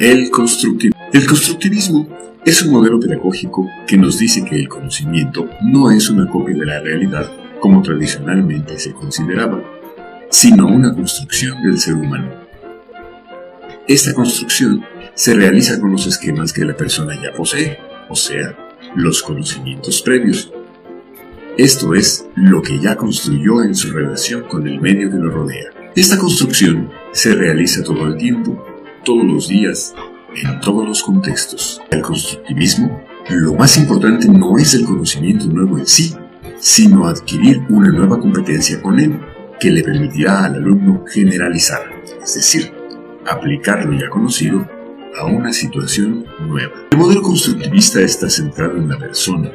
El constructivismo. Es un modelo pedagógico que nos dice que el conocimiento no es una copia de la realidad como tradicionalmente se consideraba, sino una construcción del ser humano. Esta construcción se realiza con los esquemas que la persona ya posee, o sea, los conocimientos previos. Esto es lo que ya construyó en su relación con el medio que lo rodea. Esta construcción se realiza todo el tiempo, todos los días, en todos los contextos. El constructivismo, lo más importante no es el conocimiento nuevo en sí, sino adquirir una nueva competencia con él que le permitirá al alumno generalizar, es decir, aplicar lo ya conocido a una situación nueva. El modelo constructivista está centrado en la persona,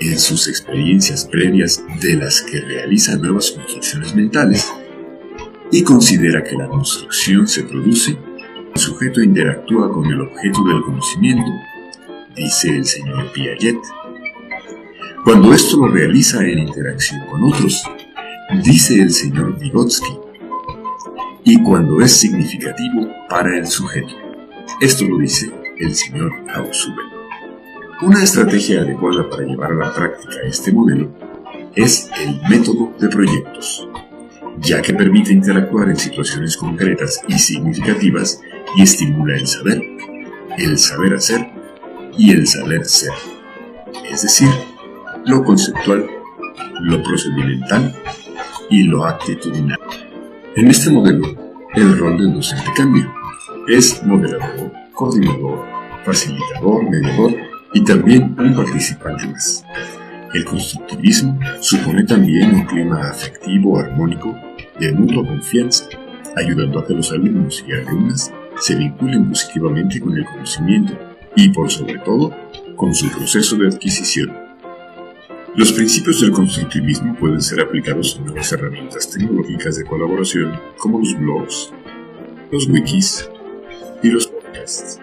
en sus experiencias previas de las que realiza nuevas construcciones mentales y considera que la construcción se produce sujeto interactúa con el objeto del conocimiento, dice el señor Piaget. Cuando esto lo realiza en interacción con otros, dice el señor Vygotsky. Y cuando es significativo para el sujeto. Esto lo dice el señor Ausubel. Una estrategia adecuada para llevar a la práctica este modelo es el método de proyectos, ya que permite interactuar en situaciones concretas y significativas y estimula el saber, el saber hacer y el saber ser, es decir, lo conceptual, lo procedimental y lo actitudinal. En este modelo, el rol del docente cambia. Es moderador, coordinador, facilitador, mediador y también un participante más. El constructivismo supone también un clima afectivo armónico de mutua confianza, ayudando a que los alumnos y alumnas se vinculen positivamente con el conocimiento y, por sobre todo, con su proceso de adquisición. Los principios del constructivismo pueden ser aplicados en nuevas herramientas tecnológicas de colaboración como los blogs, los wikis y los podcasts.